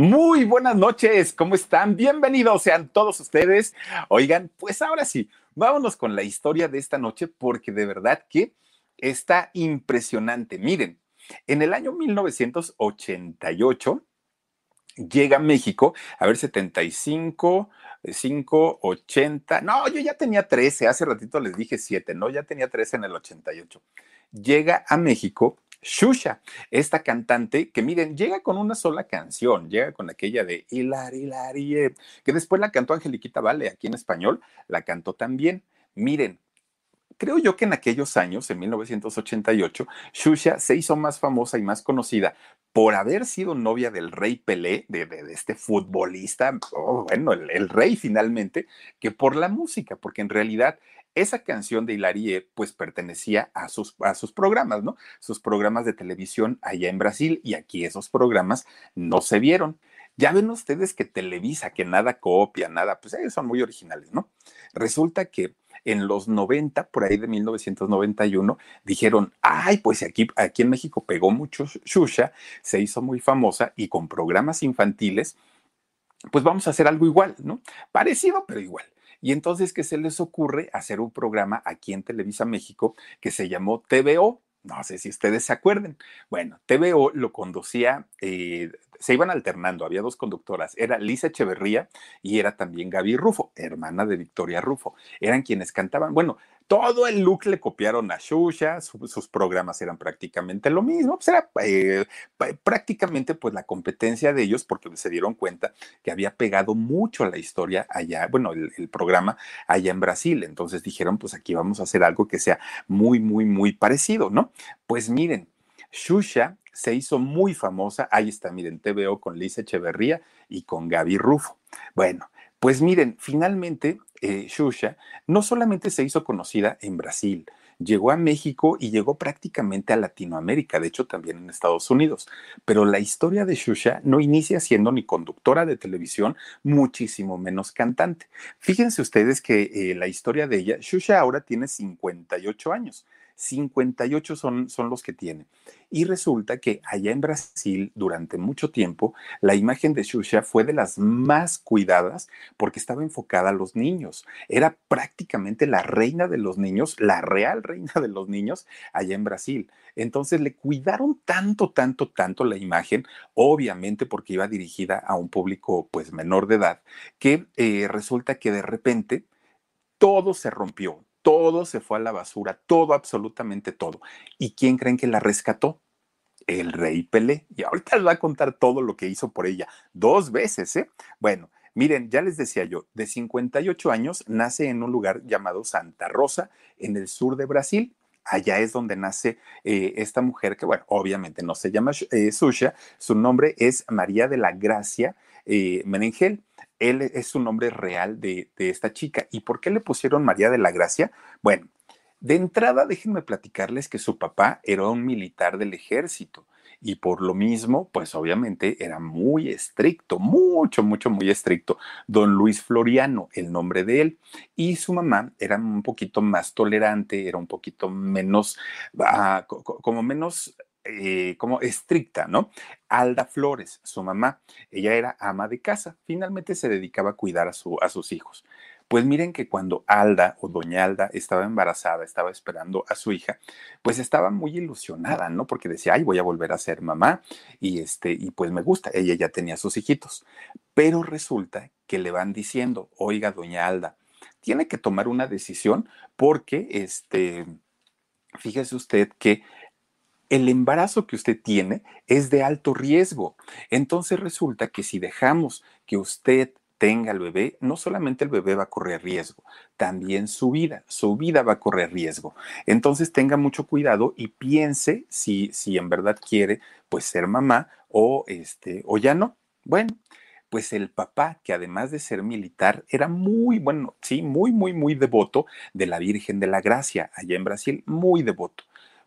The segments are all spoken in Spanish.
Muy buenas noches, ¿cómo están? Bienvenidos sean todos ustedes. Oigan, pues ahora sí, vámonos con la historia de esta noche porque de verdad que está impresionante. Miren, en el año 1988 llega a México, a ver, 75, 5, 80, no, yo ya tenía 13, hace ratito les dije 7, no, ya tenía 13 en el 88. Llega a México Shusha, esta cantante que miren, llega con una sola canción, llega con aquella de Hilari, Hilari, que después la cantó Angeliquita Vale aquí en español, la cantó también. Miren, creo yo que en aquellos años, en 1988, Shusha se hizo más famosa y más conocida por haber sido novia del rey Pelé, de, este futbolista, oh, bueno, el, el, rey finalmente, que por la música, porque en realidad esa canción de Hilarie pues pertenecía a sus, a sus programas, ¿no? Sus programas de televisión allá en Brasil y aquí esos programas no se vieron. Ya ven ustedes que Televisa, que nada copia, nada, pues ellos son muy originales, ¿no? Resulta que en los 90, por ahí de 1991, dijeron, ay, pues aquí, aquí en México pegó mucho Shusha, se hizo muy famosa y con programas infantiles, pues vamos a hacer algo igual, ¿no? Parecido, pero igual. Y entonces, ¿qué se les ocurre? Hacer un programa aquí en Televisa México que se llamó TVO. No sé si ustedes se acuerden. Bueno, TVO lo conducía, eh, se iban alternando, había dos conductoras, era Lisa Echeverría y era también Gaby Rufo, hermana de Victoria Rufo. Eran quienes cantaban. Bueno, todo el look le copiaron a Shusha, sus programas eran prácticamente lo mismo, pues era eh, prácticamente pues la competencia de ellos porque se dieron cuenta que había pegado mucho a la historia allá, bueno, el, el, programa allá en Brasil, entonces dijeron pues aquí vamos a hacer algo que sea muy, muy, muy parecido, ¿no? Pues miren, Shusha se hizo muy famosa, ahí está, miren, TVO con Lisa Echeverría y con Gaby Rufo. Bueno, pues miren, finalmente eh, Shusha no solamente se hizo conocida en Brasil, llegó a México y llegó prácticamente a Latinoamérica, de hecho también en Estados Unidos. Pero la historia de Shusha no inicia siendo ni conductora de televisión, muchísimo menos cantante. Fíjense ustedes que eh, la historia de ella, Shusha ahora tiene 58 años. 58 son, son los que tiene. Y resulta que allá en Brasil, durante mucho tiempo, la imagen de Xuxa fue de las más cuidadas porque estaba enfocada a los niños. Era prácticamente la reina de los niños, la real reina de los niños allá en Brasil. Entonces le cuidaron tanto, tanto, tanto la imagen, obviamente porque iba dirigida a un público pues menor de edad, que eh, resulta que de repente todo se rompió, todo se fue a la basura, todo, absolutamente todo. ¿Y quién creen que la rescató? El rey Pelé. Y ahorita les va a contar todo lo que hizo por ella, dos veces, ¿eh? Bueno, miren, ya les decía yo, de 58 años nace en un lugar llamado Santa Rosa, en el sur de Brasil. Allá es donde nace eh, esta mujer que, bueno, obviamente no se llama eh, Susha, su nombre es María de la Gracia eh, Menengel él es su nombre real de, esta chica. ¿Y por qué le pusieron María de la Gracia? Bueno, de entrada déjenme platicarles que su papá era un militar del ejército y por lo mismo, pues obviamente era muy estricto, mucho, mucho, muy estricto. Don Luis Floriano, el nombre de él, y su mamá era un poquito más tolerante, era un poquito menos, ah, como menos eh, como estricta, ¿no? Alda Flores, su mamá, ella era ama de casa, finalmente se dedicaba a cuidar a, su, a sus hijos. Pues miren que cuando Alda o doña Alda estaba embarazada, estaba esperando a su hija, pues estaba muy ilusionada, ¿no? Porque decía, ay, voy a volver a ser mamá y este, y pues me gusta, ella ya tenía sus hijitos. Pero resulta que le van diciendo, oiga, doña Alda, tiene que tomar una decisión porque, este, fíjese usted que el embarazo que usted tiene es de alto riesgo. Entonces resulta que si dejamos que usted tenga el bebé, no solamente el bebé va a correr riesgo, también su vida, su vida va a correr riesgo. Entonces tenga mucho cuidado y piense si, si en verdad quiere pues ser mamá o, este, o ya no. Bueno, pues el papá, que además de ser militar, era muy, bueno, sí, muy, muy, muy devoto de la Virgen de la Gracia, allá en Brasil, muy devoto.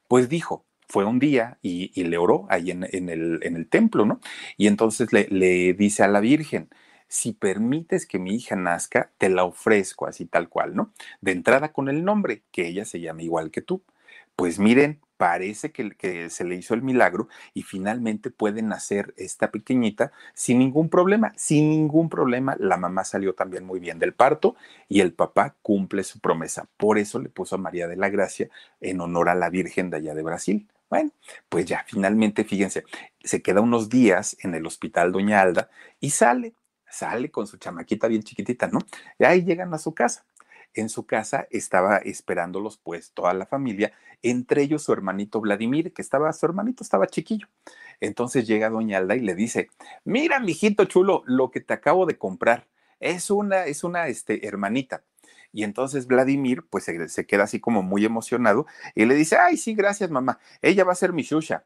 Pues dijo, fue un día y, le oró ahí en, el, templo, ¿no? Y entonces le, dice a la Virgen, si permites que mi hija nazca, te la ofrezco así tal cual, ¿no? De entrada con el nombre, que ella se llame igual que tú. Pues miren, parece que, se le hizo el milagro y finalmente puede nacer esta pequeñita sin ningún problema, sin ningún problema. La mamá salió también muy bien del parto y el papá cumple su promesa. Por eso le puso a María de la Gracia en honor a la Virgen de allá de Brasil. Bueno, pues ya finalmente, fíjense, se queda unos días en el hospital Doña Alda y sale sale con su chamaquita bien chiquitita, ¿no? Y ahí llegan a su casa. En su casa estaba esperándolos pues toda la familia, entre ellos su hermanito Vladimir, que estaba, su hermanito estaba chiquillo. Entonces llega doña Alda y le dice, mira, mijito chulo, lo que te acabo de comprar es una, es una este, hermanita. Y entonces Vladimir, pues se, se, queda así como muy emocionado y le dice, ay, sí, gracias, mamá. Ella va a ser mi Shusha.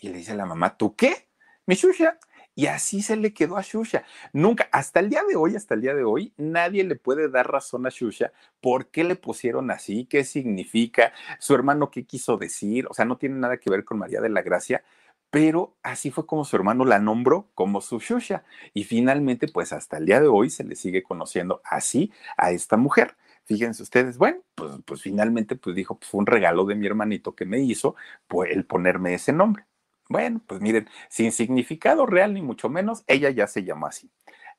Y le dice a la mamá, ¿tú qué? Mi Shusha. Y así se le quedó a Shusha. Nunca, hasta el día de hoy, hasta el día de hoy, nadie le puede dar razón a Shusha por qué le pusieron así, qué significa, su hermano qué quiso decir. O sea, no tiene nada que ver con María de la Gracia, pero así fue como su hermano la nombró como su Shusha. Y finalmente, pues hasta el día de hoy se le sigue conociendo así a esta mujer. Fíjense ustedes, bueno, pues, pues finalmente pues dijo, pues fue un regalo de mi hermanito que me hizo, el ponerme ese nombre. Bueno, pues miren, sin significado real ni mucho menos, ella ya se llamó así.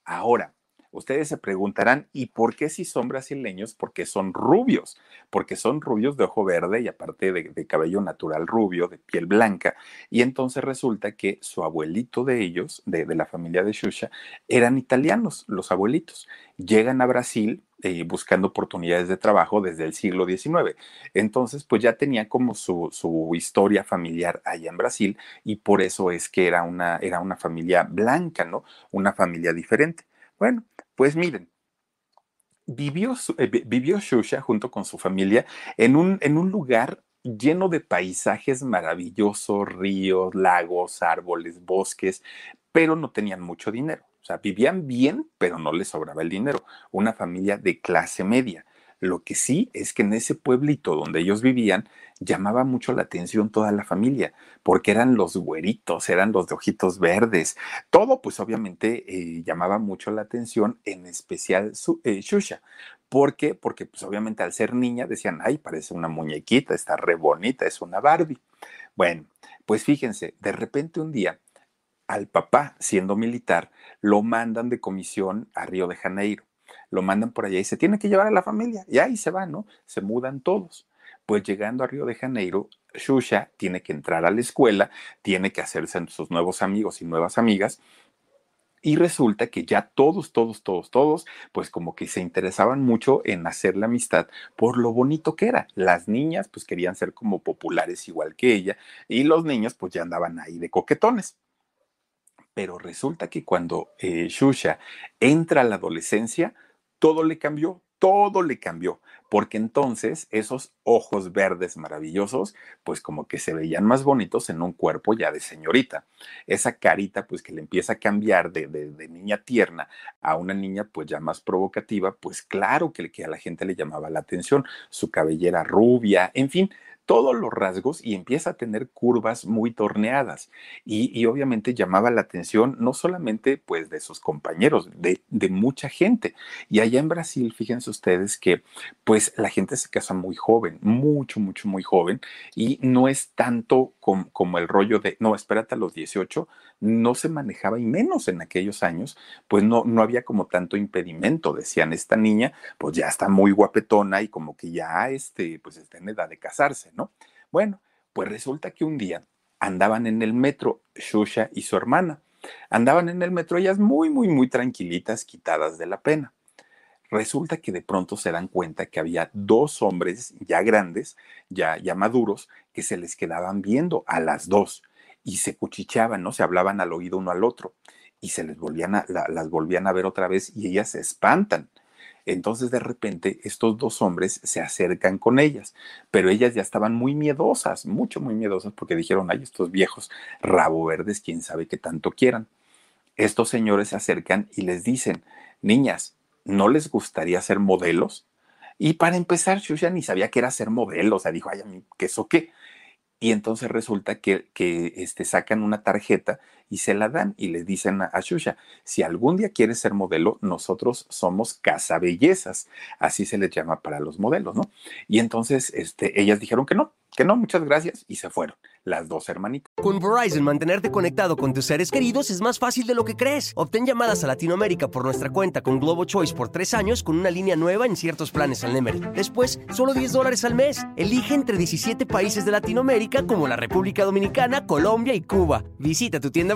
Ahora, ustedes se preguntarán, ¿y por qué si son brasileños? Porque son rubios, porque son rubios de ojo verde y aparte de, cabello natural rubio, de piel blanca. Y entonces resulta que su abuelito de ellos, de, la familia de Xuxa, eran italianos, los abuelitos. Llegan a Brasil eh, buscando oportunidades de trabajo desde el siglo XIX. Entonces, pues ya tenía como su, su, historia familiar allá en Brasil y por eso es que era una, era una familia blanca, ¿no? Una familia diferente. Bueno, pues miren, vivió, eh, vivió Shusha junto con su familia en un, en un lugar lleno de paisajes maravillosos, ríos, lagos, árboles, bosques, pero no tenían mucho dinero. O sea, vivían bien, pero no les sobraba el dinero. Una familia de clase media. Lo que sí es que en ese pueblito donde ellos vivían llamaba mucho la atención toda la familia, porque eran los güeritos, eran los de ojitos verdes. Todo, pues obviamente eh, llamaba mucho la atención, en especial su, eh, Shusha. ¿Por qué? Porque pues obviamente al ser niña decían, ay, parece una muñequita, está re bonita, es una Barbie. Bueno, pues fíjense, de repente un día al papá, siendo militar, lo mandan de comisión a Río de Janeiro. Lo mandan por allá y se tiene que llevar a la familia. Y ahí se van, ¿no? Se mudan todos. Pues llegando a Río de Janeiro, Shusha tiene que entrar a la escuela, tiene que hacerse sus nuevos amigos y nuevas amigas. Y resulta que ya todos, todos, todos, todos, pues como que se interesaban mucho en hacer la amistad por lo bonito que era. Las niñas pues querían ser como populares igual que ella y los niños pues ya andaban ahí de coquetones. Pero resulta que cuando eh, Shusha entra a la adolescencia, todo le cambió, todo le cambió, porque entonces esos ojos verdes maravillosos, pues como que se veían más bonitos en un cuerpo ya de señorita. Esa carita, pues que le empieza a cambiar de, de, niña tierna a una niña, pues ya más provocativa, pues claro que, que a la gente le llamaba la atención, su cabellera rubia, en fin, todos los rasgos y empieza a tener curvas muy torneadas. Y, obviamente llamaba la atención no solamente pues de sus compañeros, de, de, mucha gente. Y allá en Brasil, fíjense ustedes que pues la gente se casa muy joven, mucho, mucho, muy joven. Y no es tanto como, como el rollo de, no, espérate a los 18, no se manejaba y menos en aquellos años, pues no, no había como tanto impedimento. Decían, esta niña pues ya está muy guapetona y como que ya este, pues está en edad de casarse. Bueno, pues resulta que un día andaban en el metro, Shusha y su hermana. Andaban en el metro ellas muy, muy, muy tranquilitas, quitadas de la pena. Resulta que de pronto se dan cuenta que había dos hombres ya grandes, ya, ya maduros, que se les quedaban viendo a las dos y se cuchicheaban, ¿no? Se hablaban al oído uno al otro y se les volvían a, las volvían a ver otra vez y ellas se espantan. Entonces de repente estos dos hombres se acercan con ellas, pero ellas ya estaban muy miedosas, mucho, muy miedosas, porque dijeron, ay, estos viejos rabo verdes, quién sabe qué tanto quieran. Estos señores se acercan y les dicen, niñas, ¿no les gustaría ser modelos? Y para empezar, Shusha ni sabía que era ser modelo, o sea, dijo, ay, ¿qué eso qué? Y entonces resulta que, que este, sacan una tarjeta y se la dan y le dicen a, Shusha, si algún día quieres ser modelo, nosotros somos casa bellezas, así se les llama para los modelos, ¿no? Y entonces este, ellas dijeron que no, que no, muchas gracias, y se fueron las dos hermanitas. Con Verizon, mantenerte conectado con tus seres queridos es más fácil de lo que crees. Obtén llamadas a Latinoamérica por nuestra cuenta con Globo Choice por tres años con una línea nueva en ciertos planes al Nemery. Después, solo 10 dólares al mes. Elige entre 17 países de Latinoamérica como la República Dominicana, Colombia y Cuba. Visita tu tienda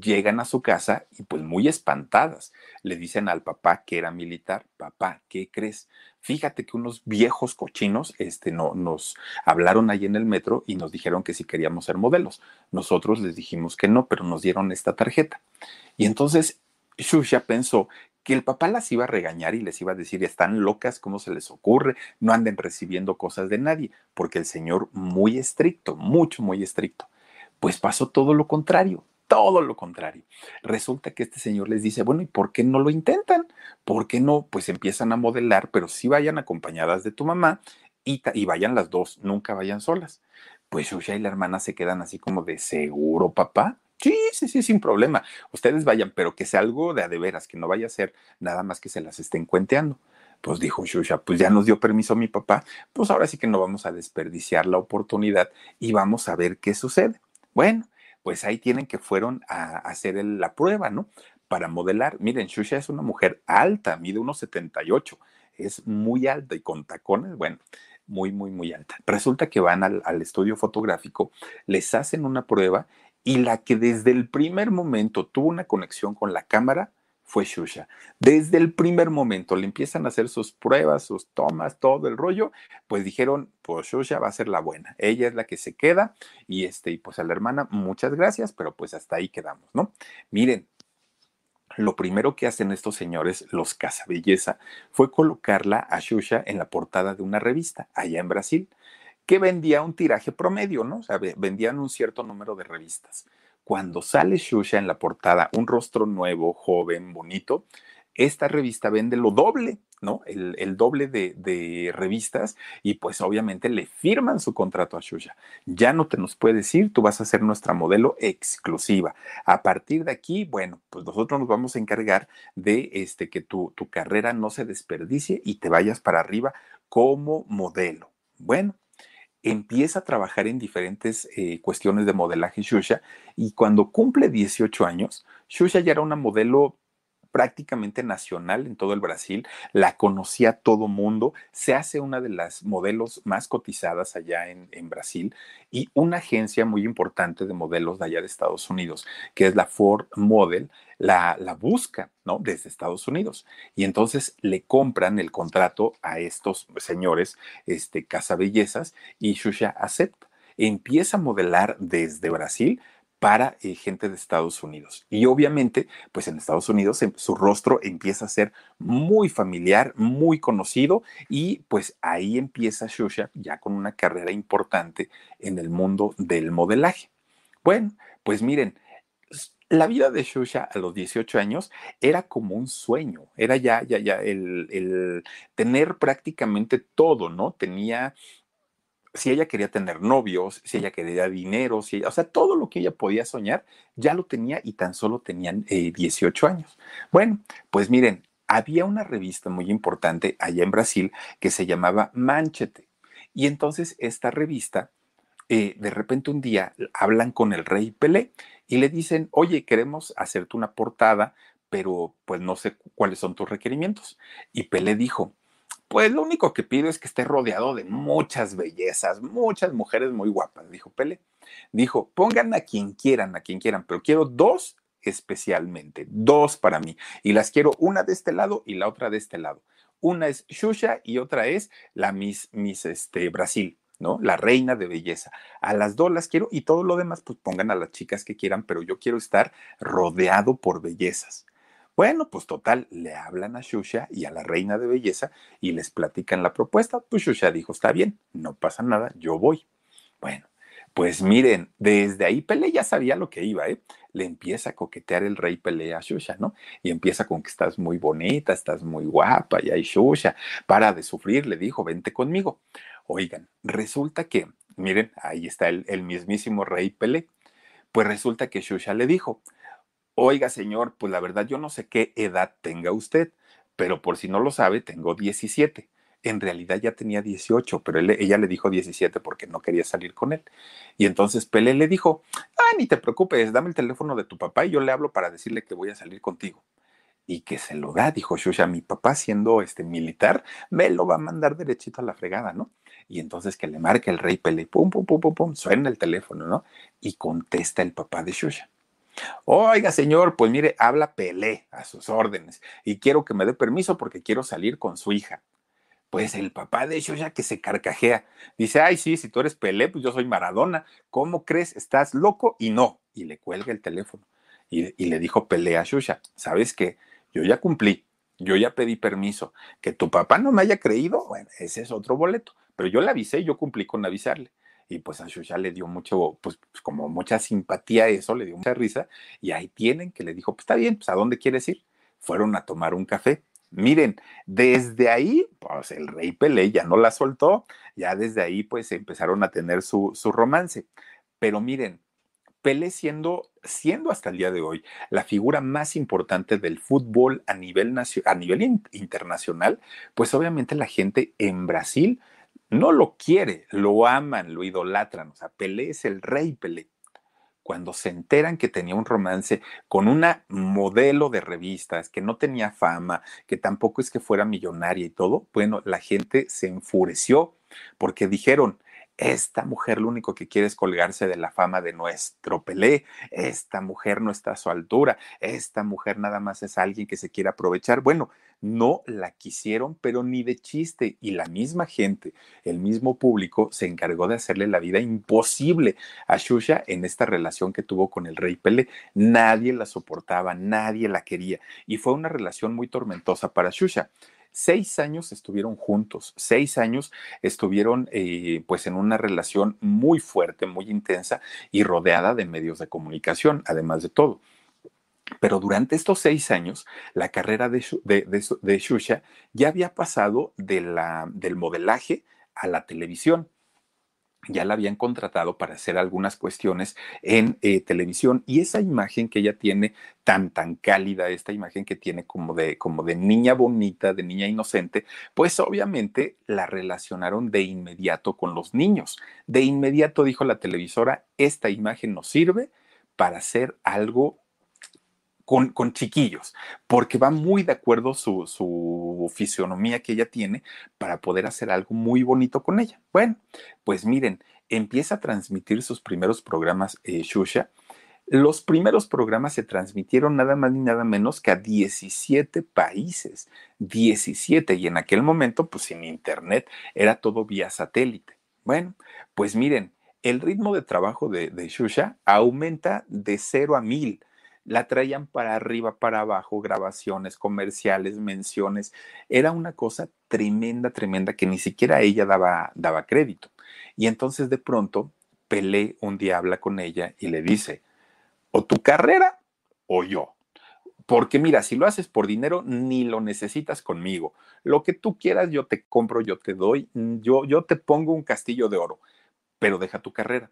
llegan a su casa y pues muy espantadas. Le dicen al papá que era militar, papá, ¿qué crees? Fíjate que unos viejos cochinos este, no, nos hablaron ahí en el metro y nos dijeron que si queríamos ser modelos. Nosotros les dijimos que no, pero nos dieron esta tarjeta. Y entonces Shusha pensó que el papá las iba a regañar y les iba a decir, están locas, ¿cómo se les ocurre? No anden recibiendo cosas de nadie, porque el señor muy estricto, mucho, muy estricto. Pues pasó todo lo contrario todo lo contrario. Resulta que este señor les dice, bueno, ¿y por qué no lo intentan? ¿Por qué no? Pues empiezan a modelar, pero sí vayan acompañadas de tu mamá y, vayan las dos, nunca vayan solas. Pues Shusha y la hermana se quedan así como de seguro, papá. Sí, sí, sí, sin problema. Ustedes vayan, pero que sea algo de a de veras, que no vaya a ser nada más que se las estén cuenteando. Pues dijo Shusha, pues ya nos dio permiso mi papá, pues ahora sí que no vamos a desperdiciar la oportunidad y vamos a ver qué sucede. Bueno, pues ahí tienen que fueron a, hacer la prueba, ¿no? Para modelar. Miren, Shusha es una mujer alta, mide unos 78, es muy alta y con tacones, bueno, muy, muy, muy alta. Resulta que van al, al estudio fotográfico, les hacen una prueba y la que desde el primer momento tuvo una conexión con la cámara fue Shusha. Desde el primer momento le empiezan a hacer sus pruebas, sus tomas, todo el rollo, pues dijeron, pues Shusha va a ser la buena. Ella es la que se queda y este, y pues a la hermana, muchas gracias, pero pues hasta ahí quedamos, ¿no? Miren, lo primero que hacen estos señores, los Casabelleza, fue colocarla a Shusha en la portada de una revista allá en Brasil, que vendía un tiraje promedio, ¿no? O sea, vendían un cierto número de revistas cuando sale Shusha en la portada, un rostro nuevo, joven, bonito, esta revista vende lo doble, ¿no? El, doble de, revistas y pues obviamente le firman su contrato a Shusha. Ya no te nos puedes ir, tú vas a ser nuestra modelo exclusiva. A partir de aquí, bueno, pues nosotros nos vamos a encargar de este, que tu, tu carrera no se desperdicie y te vayas para arriba como modelo. Bueno, empieza a trabajar en diferentes eh, cuestiones de modelaje Shusha y cuando cumple 18 años, Shusha ya era una modelo prácticamente nacional en todo el Brasil, la conocía todo mundo, se hace una de las modelos más cotizadas allá en, Brasil y una agencia muy importante de modelos de allá de Estados Unidos, que es la Ford Model, la, la busca, ¿no? Desde Estados Unidos. Y entonces le compran el contrato a estos señores, este, Casa Bellezas, y Shusha acepta. Empieza a modelar desde Brasil para eh, gente de Estados Unidos. Y obviamente, pues en Estados Unidos em, su rostro empieza a ser muy familiar, muy conocido y pues ahí empieza Shusha ya con una carrera importante en el mundo del modelaje. Bueno, pues miren, la vida de Shusha a los 18 años era como un sueño, era ya, ya, ya el, el tener prácticamente todo, ¿no? Tenía si ella quería tener novios, si ella quería dinero, si o sea, todo lo que ella podía soñar, ya lo tenía y tan solo tenían 18 eh, años. Bueno, pues miren, había una revista muy importante allá en Brasil que se llamaba Manchete. Y entonces esta revista, eh, de repente un día hablan con el rey Pelé y le dicen, oye, queremos hacerte una portada, pero pues no sé cuáles son tus requerimientos. Y Pelé dijo, pues lo único que pido es que esté rodeado de muchas bellezas, muchas mujeres muy guapas, dijo Pele. Dijo, pongan a quien quieran, a quien quieran, pero quiero dos especialmente, dos para mí, y las quiero una de este lado y la otra de este lado. Una es Shusha y otra es la Miss, Miss este, Brasil. ¿no? La reina de belleza. A las dos las quiero y todo lo demás, pues pongan a las chicas que quieran, pero yo quiero estar rodeado por bellezas. Bueno, pues total, le hablan a Shusha y a la reina de belleza y les platican la propuesta. Pues Shusha dijo, está bien, no pasa nada, yo voy. Bueno, pues miren, desde ahí Pelé ya sabía lo que iba, ¿eh? Le empieza a coquetear el rey Pelé a Shusha, ¿no? Y empieza con que estás muy bonita, estás muy guapa, y ahí Shusha, para de sufrir, le dijo, vente conmigo. Oigan, resulta que, miren, ahí está el, el mismísimo rey Pelé. Pues resulta que Shusha le dijo, oiga señor, pues la verdad yo no sé qué edad tenga usted, pero por si no lo sabe, tengo 17. En realidad ya tenía 18, pero ella le dijo 17 porque no quería salir con él. Y entonces Pelé le dijo, ah, ni te preocupes, dame el teléfono de tu papá y yo le hablo para decirle que voy a salir contigo. Y que se lo da, dijo Shusha, mi papá siendo este militar, me lo va a mandar derechito a la fregada, ¿no? Y entonces que le marca el rey Pelé, pum, pum, pum, pum, pum, suena el teléfono, ¿no? Y contesta el papá de Shusha. Oiga, señor, pues mire, habla Pelé a sus órdenes y quiero que me dé permiso porque quiero salir con su hija. Pues el papá de Shusha que se carcajea. Dice, ay, sí, si tú eres Pelé, pues yo soy Maradona. ¿Cómo crees? ¿Estás loco? Y no. Y le cuelga el teléfono. Y, y le dijo Pelé a Shusha, ¿sabes qué? Yo ya cumplí. Yo ya pedí permiso. Que tu papá no me haya creído, bueno, ese es otro boleto. Pero yo le avisé, yo cumplí con avisarle. Y pues a Shusha le dio mucho, pues, como mucha simpatía a eso, le dio mucha risa. Y ahí tienen que le dijo, pues está bien, pues ¿a dónde quieres ir? Fueron a tomar un café. Miren, desde ahí, pues el rey Pelé ya no la soltó, ya desde ahí pues empezaron a tener su, su romance. Pero miren, Pelé siendo, siendo hasta el día de hoy la figura más importante del fútbol a nivel, a nivel internacional, pues obviamente la gente en Brasil no lo quiere, lo aman, lo idolatran. O sea, Pelé es el rey Pelé. Cuando se enteran que tenía un romance con una modelo de revistas, que no tenía fama, que tampoco es que fuera millonaria y todo, bueno, la gente se enfureció porque dijeron, esta mujer lo único que quiere es colgarse de la fama de nuestro Pelé. Esta mujer no está a su altura. Esta mujer nada más es alguien que se quiere aprovechar. Bueno, no la quisieron, pero ni de chiste. Y la misma gente, el mismo público, se encargó de hacerle la vida imposible a Shusha en esta relación que tuvo con el rey Pelé. Nadie la soportaba, nadie la quería. Y fue una relación muy tormentosa para Shusha. Seis años estuvieron juntos, seis años estuvieron eh, pues en una relación muy fuerte, muy intensa y rodeada de medios de comunicación, además de todo. Pero durante estos seis años, la carrera de, de, de, ya había pasado de la, del modelaje a la televisión ya la habían contratado para hacer algunas cuestiones en eh, televisión y esa imagen que ella tiene tan tan cálida, esta imagen que tiene como de como de niña bonita, de niña inocente, pues obviamente la relacionaron de inmediato con los niños. De inmediato dijo la televisora, esta imagen nos sirve para hacer algo con, con, chiquillos, porque va muy de acuerdo su, su, fisionomía que ella tiene para poder hacer algo muy bonito con ella. Bueno, pues miren, empieza a transmitir sus primeros programas eh, Shusha. Los primeros programas se transmitieron nada más ni nada menos que a 17 países, 17, y en aquel momento, pues sin internet, era todo vía satélite. Bueno, pues miren, el ritmo de trabajo de, de Shusha aumenta de 0 a 1000 la traían para arriba, para abajo, grabaciones, comerciales, menciones. Era una cosa tremenda, tremenda que ni siquiera ella daba, daba crédito. Y entonces de pronto Pelé un día habla con ella y le dice, o tu carrera o yo. Porque mira, si lo haces por dinero, ni lo necesitas conmigo. Lo que tú quieras, yo te compro, yo te doy, yo, yo te pongo un castillo de oro, pero deja tu carrera.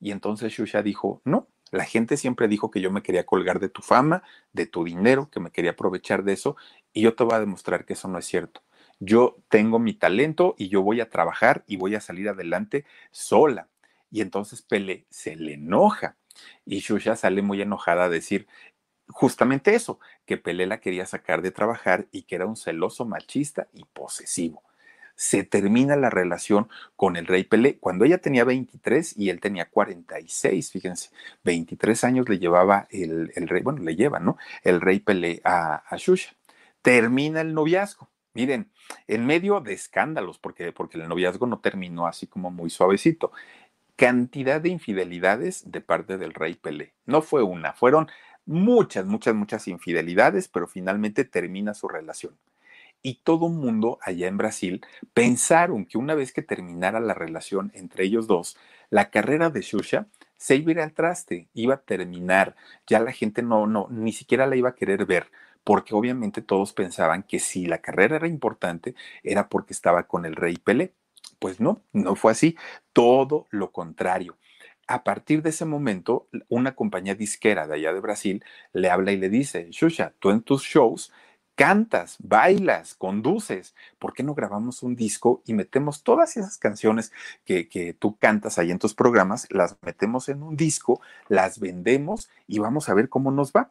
Y entonces Shusha dijo, no, la gente siempre dijo que yo me quería colgar de tu fama, de tu dinero, que me quería aprovechar de eso, y yo te voy a demostrar que eso no es cierto. Yo tengo mi talento y yo voy a trabajar y voy a salir adelante sola. Y entonces Pele se le enoja y Shusha sale muy enojada a decir justamente eso, que Pele la quería sacar de trabajar y que era un celoso machista y posesivo. Se termina la relación con el rey Pelé cuando ella tenía 23 y él tenía 46, fíjense, 23 años le llevaba el, rey, bueno, le lleva, ¿no? El rey Pelé a, Shusha. Termina el noviazgo. Miren, en medio de escándalos, porque, porque el noviazgo no terminó así como muy suavecito cantidad de infidelidades de parte del rey Pelé. No fue una, fueron muchas, muchas, muchas infidelidades, pero finalmente termina su relación. Y todo mundo allá en Brasil pensaron que una vez que terminara la relación entre ellos dos, la carrera de Xuxa se iba a ir al traste, iba a terminar, ya la gente no, no, ni siquiera la iba a querer ver, porque obviamente todos pensaban que si la carrera era importante, era porque estaba con el rey Pelé. Pues no, no fue así, todo lo contrario. A partir de ese momento, una compañía disquera de allá de Brasil le habla y le dice, Shusha, tú en tus shows cantas, bailas, conduces, ¿por qué no grabamos un disco y metemos todas esas canciones que, que, tú cantas ahí en tus programas, las metemos en un disco, las vendemos y vamos a ver cómo nos va?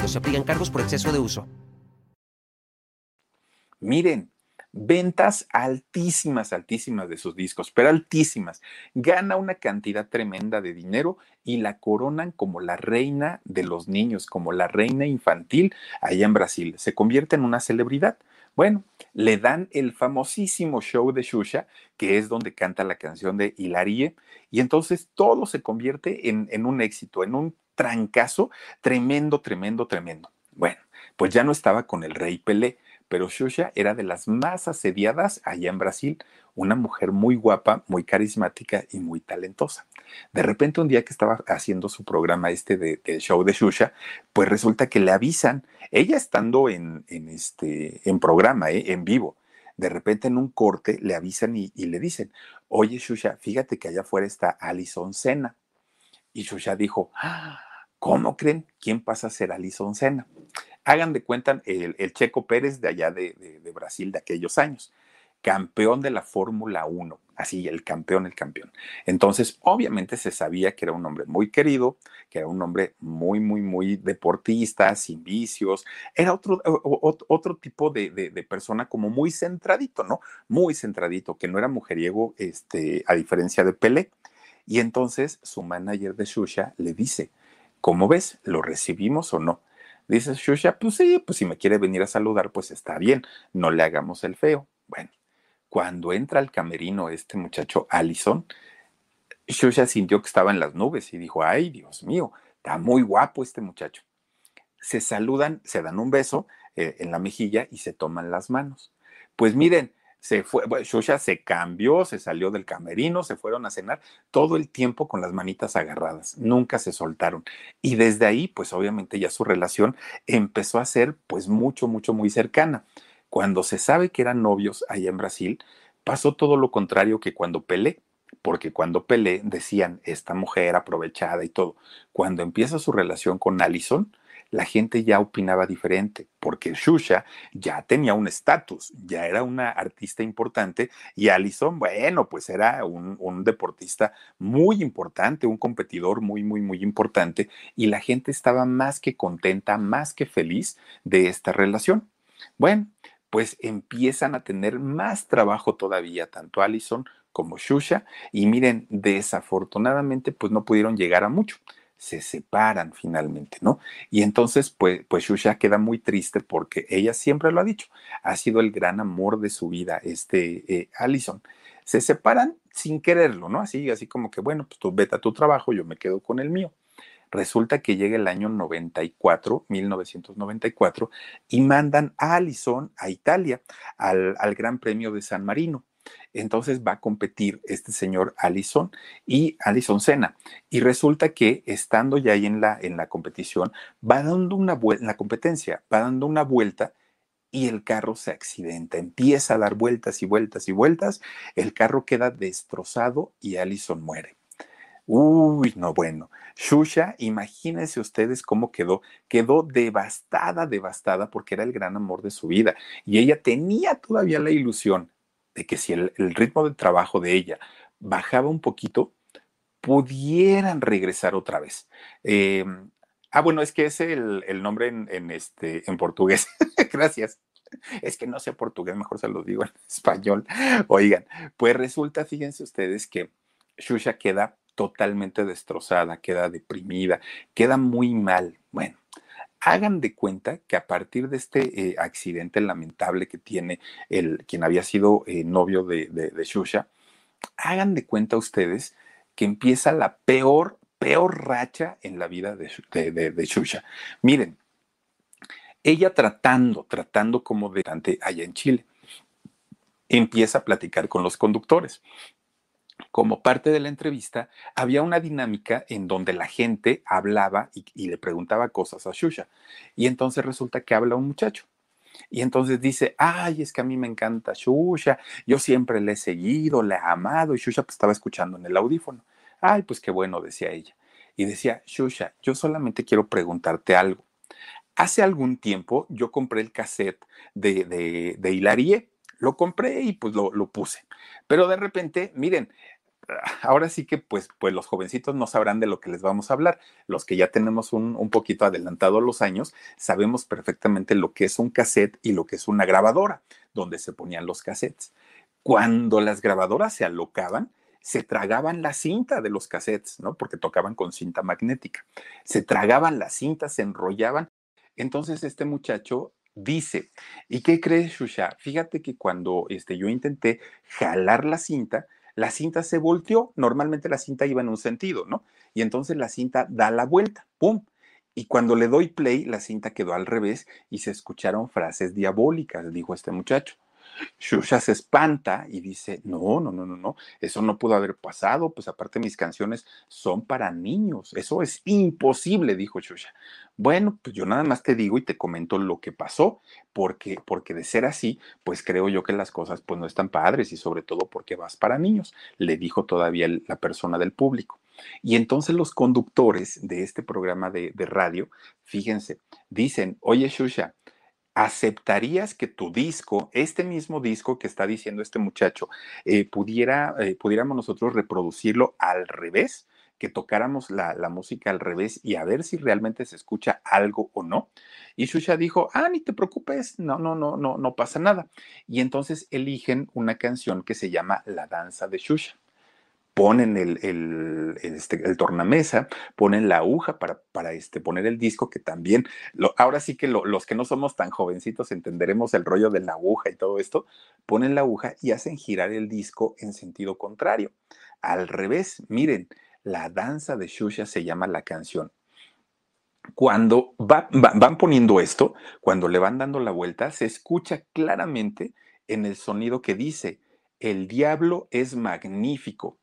se aplican cargos por exceso de uso. Miren, ventas altísimas, altísimas de sus discos, pero altísimas. Gana una cantidad tremenda de dinero y la coronan como la reina de los niños, como la reina infantil allá en Brasil. Se convierte en una celebridad. Bueno, le dan el famosísimo show de Shusha, que es donde canta la canción de Hilarie, y entonces todo se convierte en un éxito, en un trancazo tremendo, tremendo, tremendo. Bueno, pues ya no estaba con el rey Pelé, pero Xuxa era de las más asediadas allá en Brasil, una mujer muy guapa, muy carismática y muy talentosa. De repente un día que estaba haciendo su programa este de, del show de Xuxa, pues resulta que le avisan, ella estando en, en este, en programa, ¿eh? en vivo, de repente en un corte le avisan y, le dicen, oye Xuxa, fíjate que allá afuera está Alison Senna. Y Xuxa dijo, ¡Ah! ¿Cómo creen? ¿Quién pasa a ser Alison Senna? Hagan de cuenta el, Checo Pérez de allá de, de, Brasil de aquellos años, campeón de la Fórmula 1, así, el campeón, el campeón. Entonces, obviamente se sabía que era un hombre muy querido, que era un hombre muy, muy, muy deportista, sin vicios, era otro, otro tipo de, de, persona como muy centradito, ¿no? Muy centradito, que no era mujeriego, este, a diferencia de Pelé. Y entonces su manager de Shusha le dice, ¿cómo ves? ¿Lo recibimos o no? Dice Shusha, pues sí, pues si me quiere venir a saludar, pues está bien, no le hagamos el feo. Bueno, cuando entra al camerino este muchacho Allison, Shusha sintió que estaba en las nubes y dijo, ay, Dios mío, está muy guapo este muchacho. Se saludan, se dan un beso eh, en la mejilla y se toman las manos. Pues miren, se fue, Shusha se cambió, se salió del camerino, se fueron a cenar todo el tiempo con las manitas agarradas, nunca se soltaron. Y desde ahí, pues obviamente ya su relación empezó a ser pues mucho, mucho, muy cercana. Cuando se sabe que eran novios allá en Brasil, pasó todo lo contrario que cuando Pelé, porque cuando Pelé decían esta mujer aprovechada y todo, cuando empieza su relación con Allison, la gente ya opinaba diferente, porque Shusha ya tenía un estatus, ya era una artista importante y Allison, bueno, pues era un, deportista muy importante, un competidor muy, muy, muy importante y la gente estaba más que contenta, más que feliz de esta relación. Bueno, pues empiezan a tener más trabajo todavía, tanto Allison como Shusha, y miren, desafortunadamente, pues no pudieron llegar a mucho se separan finalmente, ¿no? Y entonces, pues, pues Shusha queda muy triste porque ella siempre lo ha dicho, ha sido el gran amor de su vida, este eh, Allison. Se separan sin quererlo, ¿no? Así, así como que, bueno, pues tú vete a tu trabajo, yo me quedo con el mío. Resulta que llega el año 94, 1994, y mandan a Allison a Italia, al, al Gran Premio de San Marino entonces va a competir este señor Allison y Allison Senna. Y resulta que estando ya ahí en la, en la competición, va dando una vuelta, en la competencia, va dando una vuelta y el carro se accidenta, empieza a dar vueltas y vueltas y vueltas, el carro queda destrozado y Allison muere. Uy, no, bueno. Shusha, imagínense ustedes cómo quedó. Quedó devastada, devastada, porque era el gran amor de su vida. Y ella tenía todavía la ilusión de que si el, ritmo de trabajo de ella bajaba un poquito, pudieran regresar otra vez. Em, ah, bueno, es que es el, nombre en, este, en portugués. Gracias. Es que no sé portugués, mejor se lo digo en español. Oigan, pues resulta, fíjense ustedes que Shusha queda totalmente destrozada, queda deprimida, queda muy mal. Bueno, hagan de cuenta que a partir de este eh, accidente lamentable que tiene el, quien había sido eh, novio de, de, Shusha, hagan de cuenta ustedes que empieza la peor, peor racha en la vida de, de. Miren, ella tratando, tratando como de allá en Chile, empieza a platicar con los conductores como parte de la entrevista, había una dinámica en donde la gente hablaba y, le preguntaba cosas a Shusha. Y entonces resulta que habla un muchacho. Y entonces dice, ay, es que a mí me encanta Shusha, yo siempre le he seguido, le he amado. Y Shusha pues, estaba escuchando en el audífono. Ay, pues qué bueno, decía ella. Y decía, Shusha, yo solamente quiero preguntarte algo. Hace algún tiempo yo compré el cassette de, de, de Hilarie lo compré y pues lo, puse. Pero de repente, miren, ahora sí que pues, pues los jovencitos no sabrán de lo que les vamos a hablar. Los que ya tenemos un, un, poquito adelantado los años, sabemos perfectamente lo que es un cassette y lo que es una grabadora, donde se ponían los cassettes. Cuando las grabadoras se alocaban, se tragaban la cinta de los cassettes, ¿no? Porque tocaban con cinta magnética. Se tragaban la cinta, se enrollaban. Entonces este muchacho dice, ¿y qué crees, Shusha? Fíjate que cuando este, yo intenté jalar la cinta, la cinta se volteó. Normalmente la cinta iba en un sentido, ¿no? Y entonces la cinta da la vuelta, ¡pum! Y cuando le doy play, la cinta quedó al revés y se escucharon frases diabólicas, dijo este muchacho. Shusha se espanta y dice, no, no, no, no, no, eso no pudo haber pasado, pues aparte mis canciones son para niños, eso es imposible, dijo Shusha. Bueno, pues yo nada más te digo y te comento lo que pasó, porque, porque de ser así, pues creo yo que las cosas pues no están padres y sobre todo porque vas para niños, le dijo todavía la persona del público. Y entonces los conductores de este programa de, de radio, fíjense, dicen, oye Shusha, ¿aceptarías que tu disco, este mismo disco que está diciendo este muchacho, eh, pudiera, eh, pudiéramos nosotros reproducirlo al revés? que tocáramos la, música al revés y a ver si realmente se escucha algo o no. Y Shusha dijo, ah, ni te preocupes, no, no, no, no, no pasa nada. Y entonces eligen una canción que se llama La Danza de Shusha ponen el, el, este, el tornamesa, ponen la aguja para, para este, poner el disco, que también, ahora sí que los que no somos tan jovencitos entenderemos el rollo de la aguja y todo esto, ponen la aguja y hacen girar el disco en sentido contrario. Al revés, miren, la danza de Shusha se llama la canción. Cuando van poniendo esto, cuando le van dando la vuelta, se escucha claramente en el sonido que dice, el diablo es magnífico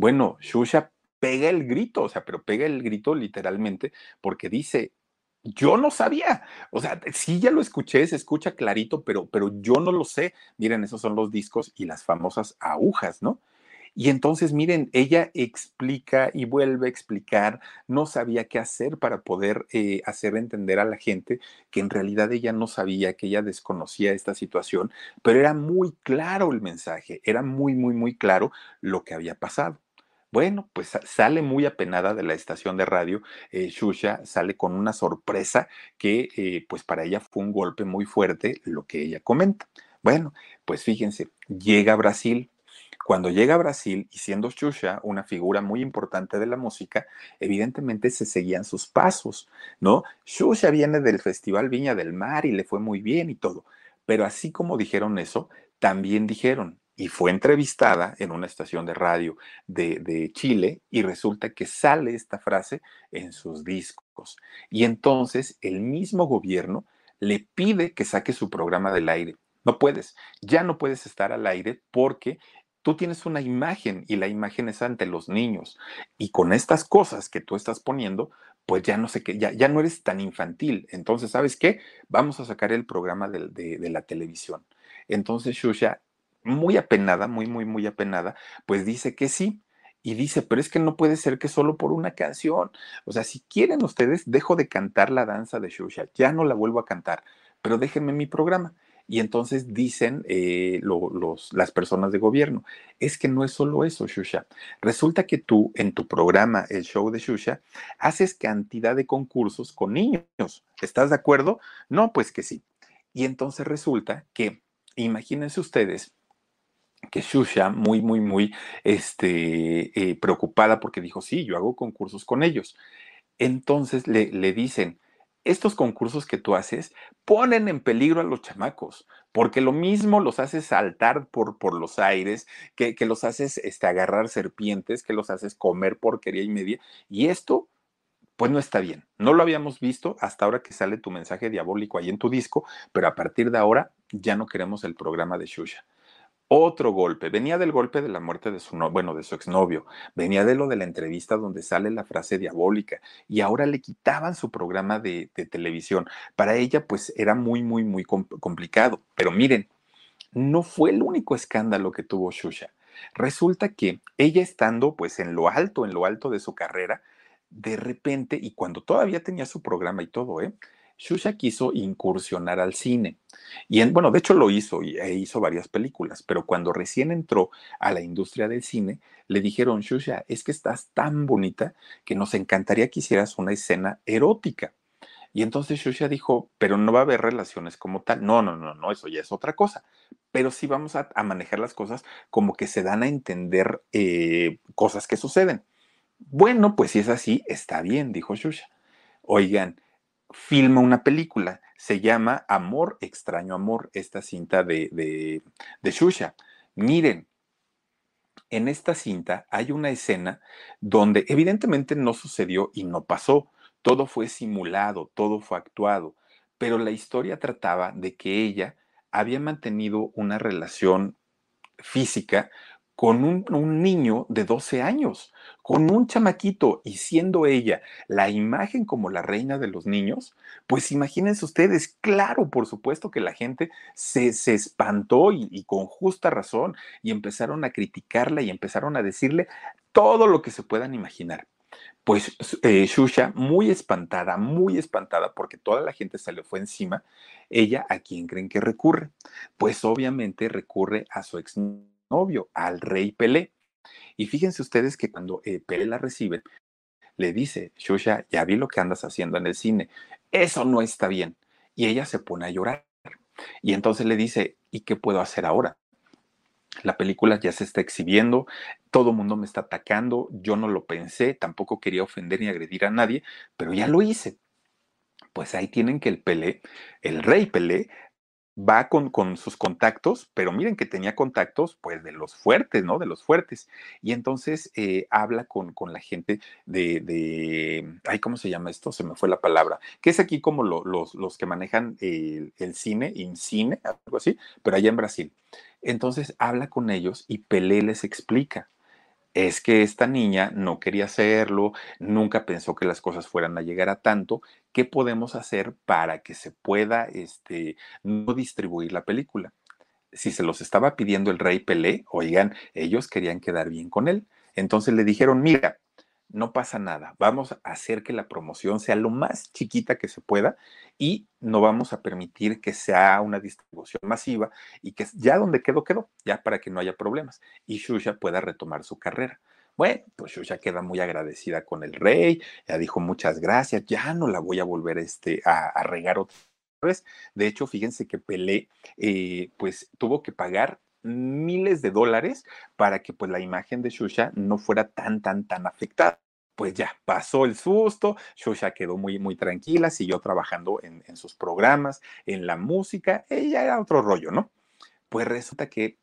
bueno, Shusha pega el grito, o sea, pero pega el grito literalmente porque dice, yo no sabía, o sea, sí ya lo escuché, se escucha clarito, pero, pero yo no lo sé. Miren, esos son los discos y las famosas agujas, ¿no? Y entonces, miren, ella explica y vuelve a explicar, no sabía qué hacer para poder eh, hacer entender a la gente que en realidad ella no sabía, que ella desconocía esta situación, pero era muy claro el mensaje, era muy, muy, muy claro lo que había pasado. Bueno, pues sale muy apenada de la estación de radio, eh, Shusha sale con una sorpresa que eh, pues para ella fue un golpe muy fuerte lo que ella comenta. Bueno, pues fíjense, llega a Brasil, cuando llega a Brasil y siendo Xuxa una figura muy importante de la música, evidentemente se seguían sus pasos, ¿no? Xuxa viene del Festival Viña del Mar y le fue muy bien y todo, pero así como dijeron eso, también dijeron, y fue entrevistada en una estación de radio de, Chile y resulta que sale esta frase en sus discos. Y entonces el mismo gobierno le pide que saque su programa del aire. No puedes, ya no puedes estar al aire porque tú tienes una imagen y la imagen es ante los niños. Y con estas cosas que tú estás poniendo, pues ya no sé qué, ya, ya no eres tan infantil. Entonces, ¿sabes qué? Vamos a sacar el programa de, de, de la televisión. Entonces, Shusha, muy apenada, muy, muy, muy apenada, pues dice que sí. Y dice, pero es que no puede ser que solo por una canción. O sea, si quieren ustedes, dejo de cantar la danza de Shusha, ya no la vuelvo a cantar, pero déjenme mi programa. Y entonces dicen eh, lo, los, las personas de gobierno, es que no es solo eso, Shusha. Resulta que tú en tu programa, el show de Shusha, haces cantidad de concursos con niños. ¿Estás de acuerdo? No, pues que sí. Y entonces resulta que, imagínense ustedes, que Shusha, muy, muy, muy este, eh, preocupada porque dijo, sí, yo hago concursos con ellos. Entonces le, le dicen, estos concursos que tú haces ponen en peligro a los chamacos, porque lo mismo los haces saltar por, por los aires, que, que los haces este, agarrar serpientes, que los haces comer porquería y media, y esto pues no está bien. No lo habíamos visto hasta ahora que sale tu mensaje diabólico ahí en tu disco, pero a partir de ahora ya no queremos el programa de Shusha otro golpe. Venía del golpe de la muerte de su, no, bueno, de su exnovio. Venía de lo de la entrevista donde sale la frase diabólica. Y ahora le quitaban su programa de, de televisión. Para ella, pues era muy, muy, muy complicado. Pero miren, no fue el único escándalo que tuvo Shusha. Resulta que ella estando pues en lo alto, en lo alto de su carrera, de repente, y cuando todavía tenía su programa y todo, ¿eh? Shusha quiso incursionar al cine. Y en, bueno, de hecho lo hizo y e hizo varias películas, pero cuando recién entró a la industria del cine, le dijeron, Shusha, es que estás tan bonita que nos encantaría que hicieras una escena erótica. Y entonces Shusha dijo, pero no va a haber relaciones como tal. No, no, no, no, eso ya es otra cosa. Pero sí vamos a, manejar las cosas como que se dan a entender eh, cosas que suceden. Bueno, pues si es así, está bien, dijo Shusha. Oigan, filma una película. Se llama Amor, extraño amor, esta cinta de, de, de Shusha. Miren, en esta cinta hay una escena donde evidentemente no sucedió y no pasó. Todo fue simulado, todo fue actuado, pero la historia trataba de que ella había mantenido una relación física con un, niño de 12 años, con un chamaquito y siendo ella la imagen como la reina de los niños, pues imagínense ustedes, claro, por supuesto que la gente se, se espantó y, y, con justa razón y empezaron a criticarla y empezaron a decirle todo lo que se puedan imaginar. Pues eh, Shusha, muy espantada, muy espantada, porque toda la gente se le fue encima, ella a quién creen que recurre? Pues obviamente recurre a su ex novio, al rey Pelé. Y fíjense ustedes que cuando eh, Pelé la recibe, le dice, Shusha, ya vi lo que andas haciendo en el cine, eso no está bien. Y ella se pone a llorar. Y entonces le dice, ¿y qué puedo hacer ahora? La película ya se está exhibiendo, todo el mundo me está atacando, yo no lo pensé, tampoco quería ofender ni agredir a nadie, pero ya lo hice. Pues ahí tienen que el Pelé, el rey Pelé, va con, con, sus contactos, pero miren que tenía contactos pues de los fuertes, ¿no? De los fuertes. Y entonces eh, habla con, con, la gente de, de, ay, ¿cómo se llama esto? Se me fue la palabra, que es aquí como lo, los, los que manejan el, el cine, algo así, pero allá en Brasil. Entonces habla con ellos y Pelé les explica es que esta niña no quería hacerlo, nunca pensó que las cosas fueran a llegar a tanto. ¿Qué podemos hacer para que se pueda este, no distribuir la película? Si se los estaba pidiendo el rey Pelé, oigan, ellos querían quedar bien con él. Entonces le dijeron, mira, no pasa nada, vamos a hacer que la promoción sea lo más chiquita que se pueda y no vamos a permitir que sea una distribución masiva y que ya donde quedó, quedó, ya para que no haya problemas y Shusha pueda retomar su carrera. Bueno, pues Shusha queda muy agradecida con el rey, ya dijo muchas gracias, ya no la voy a volver este, a, regar otra vez. De hecho, fíjense que Pelé, eh, pues tuvo que pagar miles de dólares para que pues la imagen de Shusha no fuera tan, tan, tan afectada. Pues ya pasó el susto, Shusha quedó muy, muy tranquila, siguió trabajando en, en sus programas, en la música, ella era otro rollo, ¿no? Pues resulta que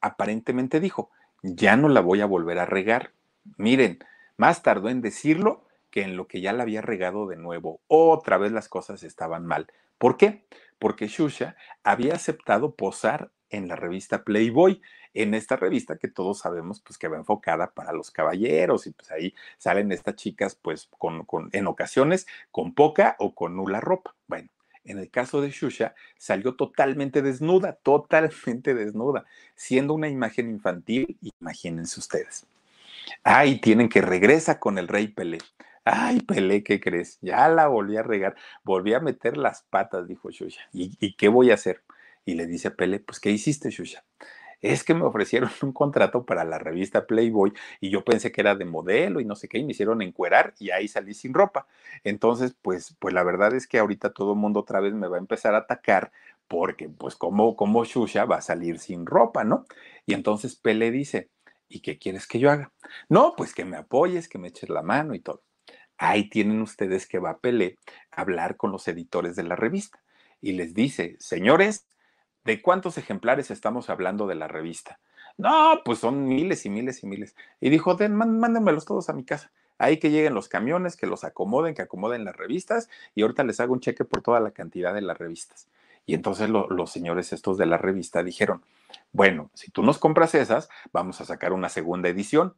aparentemente dijo, ya no la voy a volver a regar. Miren, más tardó en decirlo que en lo que ya la había regado de nuevo. Otra vez las cosas estaban mal. ¿Por qué? Porque Shusha había aceptado posar en la revista Playboy, en esta revista que todos sabemos pues que va enfocada para los caballeros y pues ahí salen estas chicas pues con, con en ocasiones con poca o con nula ropa. Bueno, en el caso de Shusha, salió totalmente desnuda, totalmente desnuda, siendo una imagen infantil, imagínense ustedes. Ay, tienen que regresa con el rey Pelé. Ay, Pelé, ¿qué crees? Ya la volví a regar, volví a meter las patas, dijo Shusha. ¿Y, ¿Y, qué voy a hacer? Y le dice a Pelé, pues, ¿qué hiciste, Shusha? es que me ofrecieron un contrato para la revista Playboy y yo pensé que era de modelo y no sé qué, y me hicieron encuerar y ahí salí sin ropa. Entonces, pues, pues la verdad es que ahorita todo el mundo otra vez me va a empezar a atacar porque, pues, como, como Shusha va a salir sin ropa, ¿no? Y entonces Pele dice, ¿y qué quieres que yo haga? No, pues que me apoyes, que me eches la mano y todo. Ahí tienen ustedes que va Pelé a hablar con los editores de la revista y les dice, señores, ¿De cuántos ejemplares estamos hablando de la revista? No, pues son miles y miles y miles. Y dijo, Den, mándenmelos todos a mi casa. Ahí que lleguen los camiones, que los acomoden, que acomoden las revistas y ahorita les hago un cheque por toda la cantidad de las revistas. Y entonces los señores estos de la revista dijeron, bueno, si tú nos compras esas, vamos a sacar una segunda edición.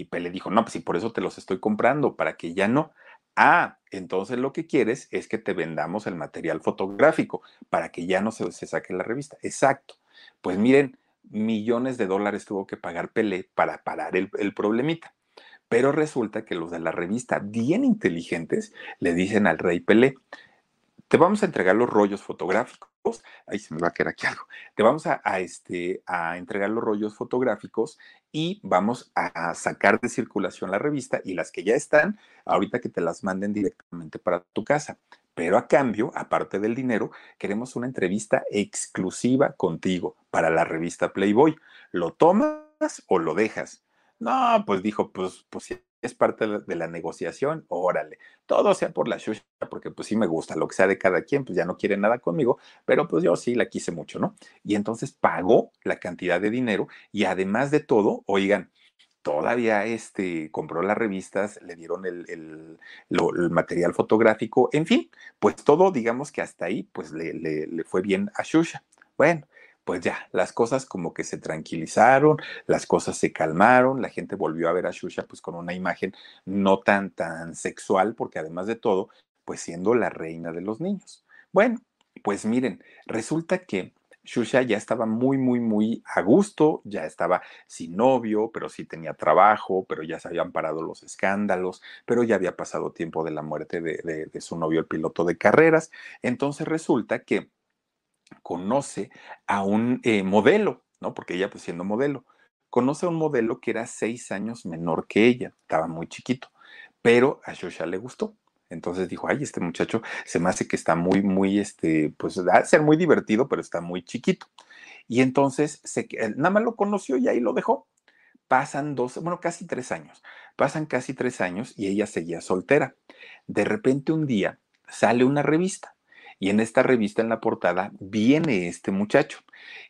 Y Pele dijo, no, pues si por eso te los estoy comprando, para que ya no. Ah, entonces lo que quieres es que te vendamos el material fotográfico para que ya no se, se saque la revista. Exacto. Pues miren, millones de dólares tuvo que pagar Pelé para parar el, el problemita. Pero resulta que los de la revista, bien inteligentes, le dicen al rey Pelé, te vamos a entregar los rollos fotográficos. Ahí se me va a quedar aquí algo. Te vamos a, este, a entregar los rollos fotográficos y vamos a sacar de circulación la revista y las que ya están, ahorita que te las manden directamente para tu casa. Pero a cambio, aparte del dinero, queremos una entrevista exclusiva contigo para la revista Playboy. ¿Lo tomas o lo dejas? No, pues dijo, pues, pues es parte de la negociación, órale, todo sea por la shusha, porque pues sí me gusta, lo que sea de cada quien, pues ya no quiere nada conmigo, pero pues yo sí la quise mucho, ¿no? Y entonces pagó la cantidad de dinero y además de todo, oigan, todavía este, compró las revistas, le dieron el, el, material fotográfico, en fin, pues todo, digamos que hasta ahí, pues le, le, le fue bien a Shusha. Bueno, pues ya, las cosas como que se tranquilizaron, las cosas se calmaron, la gente volvió a ver a Shusha pues con una imagen no tan, tan sexual, porque además de todo, pues siendo la reina de los niños. Bueno, pues miren, resulta que Shusha ya estaba muy, muy, muy a gusto, ya estaba sin novio, pero sí tenía trabajo, pero ya se habían parado los escándalos, pero ya había pasado tiempo de la muerte de, de, de su novio, el piloto de carreras. Entonces resulta que conoce a un eh, modelo, ¿no? Porque ella, pues siendo modelo, conoce a un modelo que era seis años menor que ella, estaba muy chiquito, pero a Shosha le gustó. Entonces dijo, ay, este muchacho se me hace que está muy, muy, este, pues va a ser muy divertido, pero está muy chiquito. Y entonces se, nada más lo conoció y ahí lo dejó. Pasan dos, bueno, casi tres años. Pasan casi tres años y ella seguía soltera. De repente un día sale una revista y en esta revista, en la portada, viene este muchacho.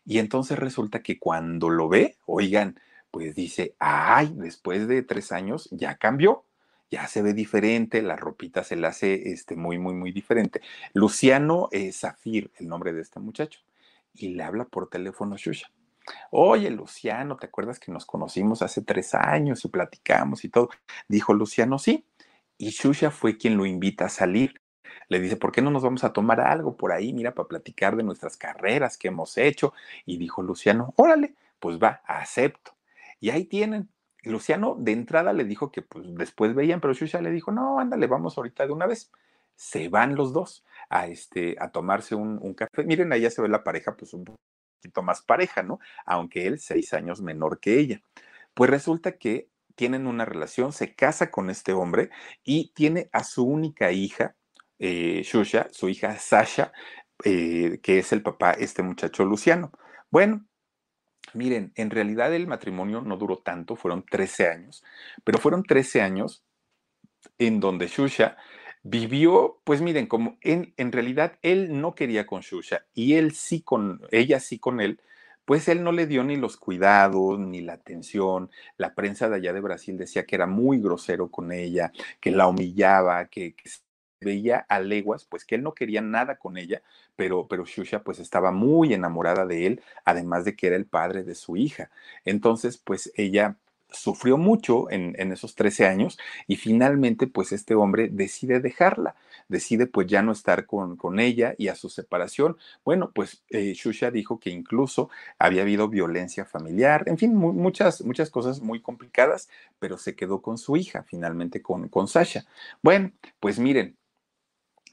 Y entonces resulta que cuando lo ve, oigan, pues dice, ay, después de tres años ya cambió, ya se ve diferente, la ropita se la hace este, muy, muy, muy diferente. Luciano eh, Zafir, el nombre de este muchacho, y le habla por teléfono a Shusha. Oye, Luciano, ¿te acuerdas que nos conocimos hace tres años y platicamos y todo? Dijo Luciano, sí. Y Shusha fue quien lo invita a salir le dice, ¿por qué no nos vamos a tomar algo por ahí? Mira, para platicar de nuestras carreras que hemos hecho. Y dijo Luciano, órale, pues va, acepto. Y ahí tienen. Luciano de entrada le dijo que pues después veían, pero Shusha le dijo, no, ándale, vamos ahorita de una vez. Se van los dos a, este, a tomarse un, un café. Miren, ya se ve la pareja, pues un poquito más pareja, ¿no? Aunque él seis años menor que ella. Pues resulta que tienen una relación, se casa con este hombre y tiene a su única hija, eh, Shusha, su hija Sasha, eh, que es el papá, este muchacho Luciano. Bueno, miren, en realidad el matrimonio no duró tanto, fueron 13 años, pero fueron 13 años en donde Shusha vivió, pues miren, como en, en realidad él no quería con Shusha y él sí con, ella sí con él, pues él no le dio ni los cuidados, ni la atención. La prensa de allá de Brasil decía que era muy grosero con ella, que la humillaba, que, que veía a leguas, pues que él no quería nada con ella, pero, pero Shusha pues estaba muy enamorada de él, además de que era el padre de su hija. Entonces, pues ella sufrió mucho en, esos 13 años y finalmente pues este hombre decide dejarla, decide pues ya no estar con, con ella y a su separación, bueno pues eh, Shusha dijo que incluso había habido violencia familiar, en fin, muchas, muchas cosas muy complicadas, pero se quedó con su hija finalmente con, con Sasha. Bueno, pues miren,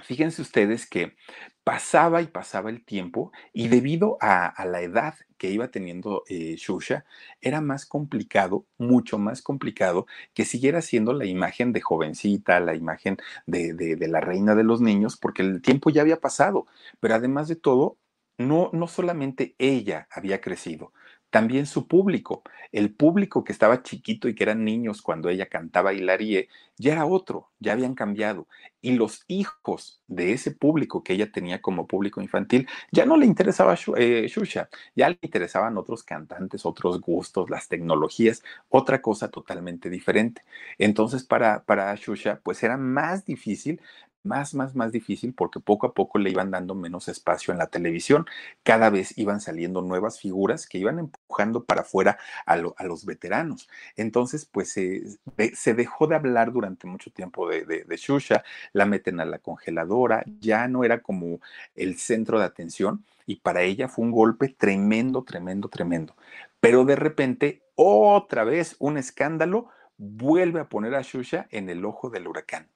Fíjense ustedes que pasaba y pasaba el tiempo y debido a, la edad que iba teniendo eh, Shusha, era más complicado, mucho más complicado que siguiera siendo la imagen de jovencita, la imagen de, de la reina de los niños, porque el tiempo ya había pasado. Pero además de todo, no, no solamente ella había crecido, también su público. El público que estaba chiquito y que eran niños cuando ella cantaba Hilarie, ya era otro, ya habían cambiado. Y los hijos de ese público que ella tenía como público infantil, ya no le interesaba eh, Shusha, ya le interesaban otros cantantes, otros gustos, las tecnologías, otra cosa totalmente diferente. Entonces, para, para Shusha, pues era más difícil más, más, más difícil porque poco a poco le iban dando menos espacio en la televisión. Cada vez iban saliendo nuevas figuras que iban empujando para afuera a, los veteranos. Entonces, pues se dejó de hablar durante mucho tiempo de, de, de Shusha, la meten a la congeladora, ya no era como el centro de atención y para ella fue un golpe tremendo, tremendo, tremendo. Pero de repente, otra vez, un escándalo vuelve a poner a Shusha en el ojo del huracán.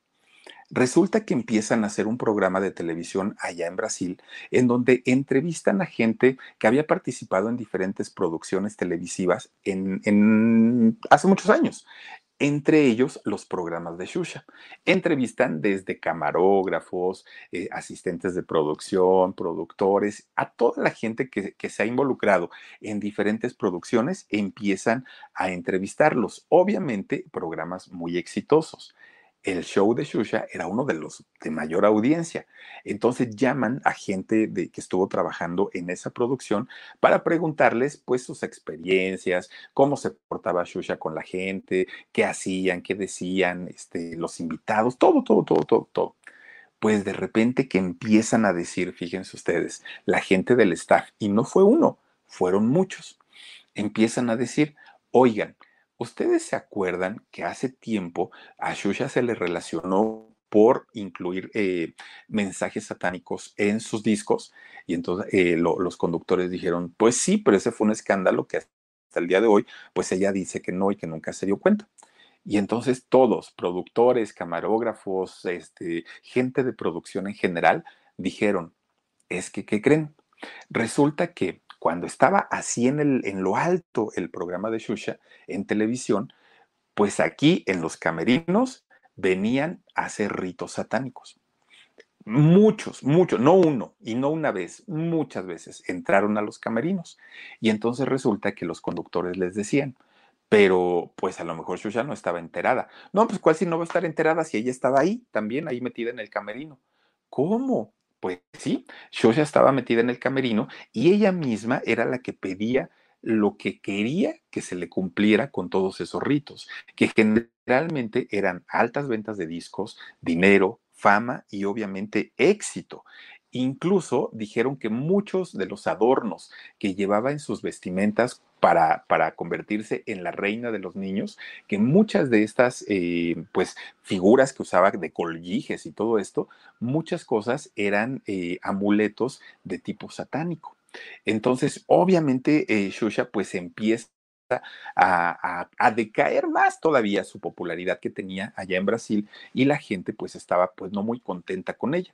Resulta que empiezan a hacer un programa de televisión allá en Brasil, en donde entrevistan a gente que había participado en diferentes producciones televisivas hace muchos años entre ellos los programas de Shusha. Entrevistan desde camarógrafos, eh, asistentes de producción, productores, a toda la gente que, que, se ha involucrado en diferentes producciones, empiezan a entrevistarlos. Obviamente, programas muy exitosos el show de Shusha era uno de los de mayor audiencia. Entonces llaman a gente de, que estuvo trabajando en esa producción para preguntarles pues sus experiencias, cómo se portaba Shusha con la gente, qué hacían, qué decían, este, los invitados, todo, todo, todo, todo, todo. Pues de repente que empiezan a decir, fíjense ustedes, la gente del staff, y no fue uno, fueron muchos, empiezan a decir, oigan, ¿Ustedes se acuerdan que hace tiempo a Shusha se le relacionó por incluir eh, mensajes satánicos en sus discos? Y entonces eh, los conductores dijeron, pues sí, pero ese fue un escándalo que hasta el día de hoy, pues ella dice que no y que nunca se dio cuenta. Y entonces todos, productores, camarógrafos, este, gente de producción en general, dijeron, es que, ¿qué creen? Resulta que cuando estaba así en, el, en lo alto el programa de Shusha en televisión, pues aquí en los camerinos venían a hacer ritos satánicos. Muchos, muchos, no uno y no una vez, muchas veces entraron a los camerinos. Y entonces resulta que los conductores les decían, pero pues a lo mejor Shusha no estaba enterada. No, pues cuál si no va a estar enterada si ella estaba ahí, también ahí metida en el camerino. ¿Cómo? Pues sí, Shosha estaba metida en el camerino y ella misma era la que pedía lo que quería que se le cumpliera con todos esos ritos, que generalmente eran altas ventas de discos, dinero, fama y obviamente éxito. Incluso dijeron que muchos de los adornos que llevaba en sus vestimentas para, para convertirse en la reina de los niños, que muchas de estas eh, pues, figuras que usaba de collijes y todo esto, muchas cosas eran eh, amuletos de tipo satánico. Entonces, obviamente, eh, Shusha pues empieza a, a, decaer más todavía su popularidad que tenía allá en Brasil y la gente pues estaba pues no muy contenta con ella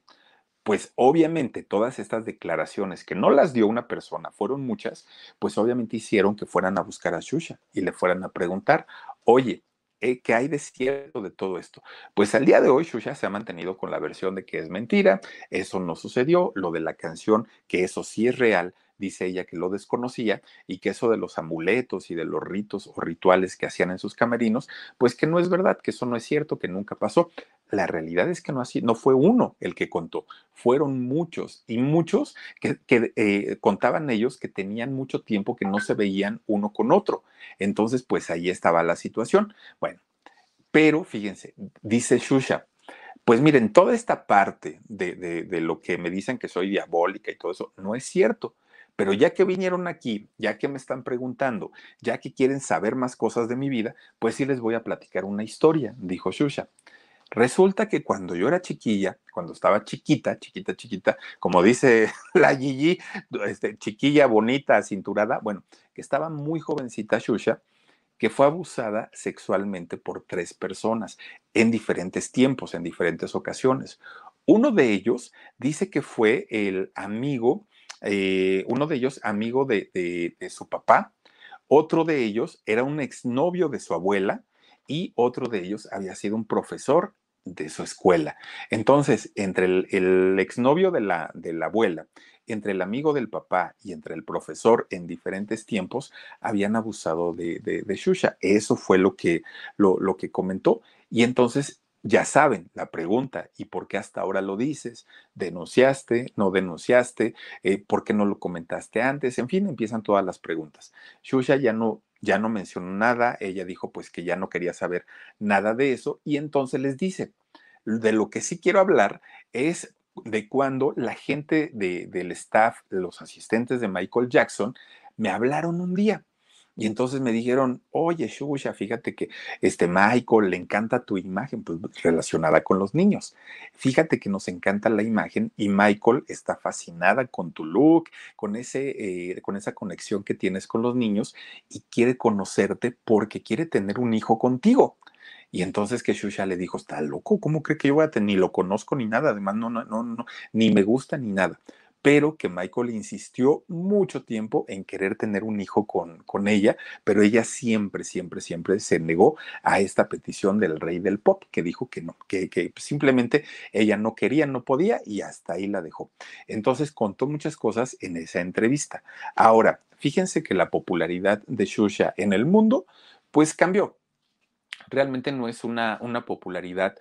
pues obviamente todas estas declaraciones que no las dio una persona, fueron muchas, pues obviamente hicieron que fueran a buscar a Shusha y le fueran a preguntar, oye, eh, ¿qué hay de cierto de todo esto? Pues al día de hoy Shusha se ha mantenido con la versión de que es mentira, eso no sucedió, lo de la canción, que eso sí es real, dice ella que lo desconocía y que eso de los amuletos y de los ritos o rituales que hacían en sus camerinos, pues que no es verdad, que eso no es cierto, que nunca pasó. La realidad es que no, así, no fue uno el que contó, fueron muchos y muchos que, eh, contaban ellos que tenían mucho tiempo que no se veían uno con otro. Entonces, pues ahí estaba la situación. Bueno, pero fíjense, dice Shusha, Pues miren, toda esta parte de, lo que me dicen que soy diabólica y todo eso, no es cierto. Pero ya que vinieron aquí, ya que me están preguntando, ya que quieren saber más cosas de mi vida, pues sí les voy a platicar una historia, dijo Shusha. Resulta que cuando yo era chiquilla, cuando estaba chiquita, chiquita, chiquita, como dice la Gigi, este, chiquilla bonita, cinturada, bueno, que estaba muy jovencita Shusha, que fue abusada sexualmente por tres personas en diferentes tiempos, en diferentes ocasiones. Uno de ellos dice que fue el amigo eh, uno de ellos amigo de, su papá, otro de ellos era un exnovio de su abuela y otro de ellos había sido un profesor de su escuela. Entonces, entre el, el exnovio de la, de la abuela, entre el amigo del papá y entre el profesor en diferentes tiempos, habían abusado de, de, de Shusha. Eso fue lo que, lo, lo que comentó. Y entonces ya saben la pregunta, ¿y por qué hasta ahora lo dices? ¿Denunciaste? ¿No denunciaste? Eh, ¿Por qué no lo comentaste antes? En fin, empiezan todas las preguntas. Shusha ya no, ya no mencionó nada, ella dijo pues que ya no quería saber nada de eso y entonces les dice, de lo que sí quiero hablar es de cuando la gente de, del staff, los asistentes de Michael Jackson, me hablaron un día y entonces me dijeron, oye, Shusha, fíjate que este Michael le encanta tu imagen, pues relacionada con los niños. Fíjate que nos encanta la imagen y Michael está fascinada con tu look, con, ese, eh, con esa conexión que tienes con los niños y quiere conocerte porque quiere tener un hijo contigo. Y entonces que Shusha le dijo, está loco, ¿cómo cree que yo voy a tener? Ni lo conozco ni nada, además no, no, no, no, ni me gusta ni nada pero que Michael insistió mucho tiempo en querer tener un hijo con, con ella, pero ella siempre, siempre, siempre se negó a esta petición del rey del pop, que dijo que no, que, que simplemente ella no quería, no podía y hasta ahí la dejó. Entonces contó muchas cosas en esa entrevista. Ahora, fíjense que la popularidad de Shusha en el mundo, pues cambió. Realmente no es una, una popularidad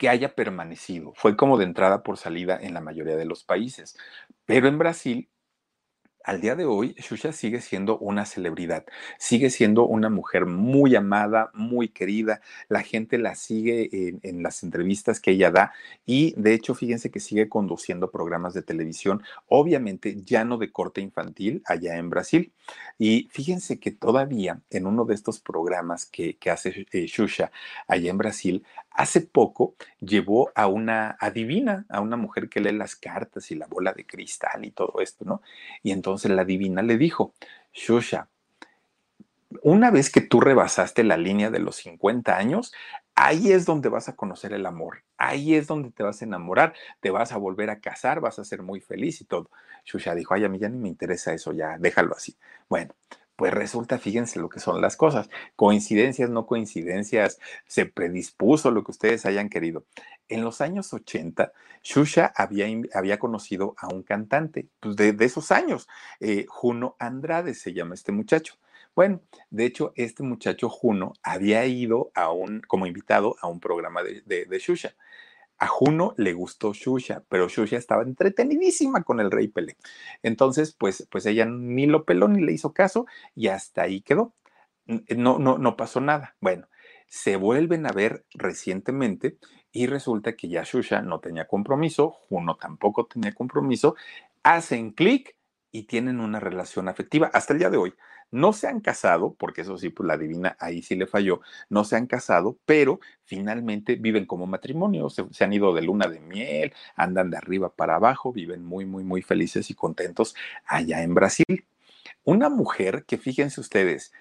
que haya permanecido. Fue como de entrada por salida en la mayoría de los países. Pero en Brasil al día de hoy, Xuxa sigue siendo una celebridad, sigue siendo una mujer muy amada, muy querida, la gente la sigue en, las entrevistas que ella da y de hecho, fíjense que sigue conduciendo programas de televisión, obviamente ya no de corte infantil allá en Brasil. Y fíjense que todavía en uno de estos programas que, que hace eh, Xuxa allá en Brasil, hace poco llevó a una adivina, a una mujer que lee las cartas y la bola de cristal y todo esto, ¿no? Y entonces la divina le dijo, Shusha, una vez que tú rebasaste la línea de los 50 años, ahí es donde vas a conocer el amor, ahí es donde te vas a enamorar, te vas a volver a casar, vas a ser muy feliz y todo. Shusha dijo, ay, a mí ya ni me interesa eso, ya déjalo así. Bueno, pues resulta, fíjense lo que son las cosas. Coincidencias, no coincidencias, se predispuso lo que ustedes hayan querido. En los años 80, Shusha había, había conocido a un cantante pues de, de, esos años, eh, Juno Andrade se llama este muchacho. Bueno, de hecho, este muchacho Juno había ido a un, como invitado a un programa de, de, de Shusha. A Juno le gustó Shusha, pero Shusha estaba entretenidísima con el rey Pelé. Entonces, pues, pues ella ni lo peló ni le hizo caso y hasta ahí quedó. No, no, no pasó nada. Bueno, se vuelven a ver recientemente y resulta que ya Shusha no tenía compromiso, Juno tampoco tenía compromiso, hacen clic y tienen una relación afectiva hasta el día de hoy. No se han casado, porque eso sí, pues la divina ahí sí le falló, no se han casado, pero finalmente viven como matrimonio, se, se, han ido de luna de miel, andan de arriba para abajo, viven muy, muy, muy felices y contentos allá en Brasil. Una mujer que fíjense ustedes,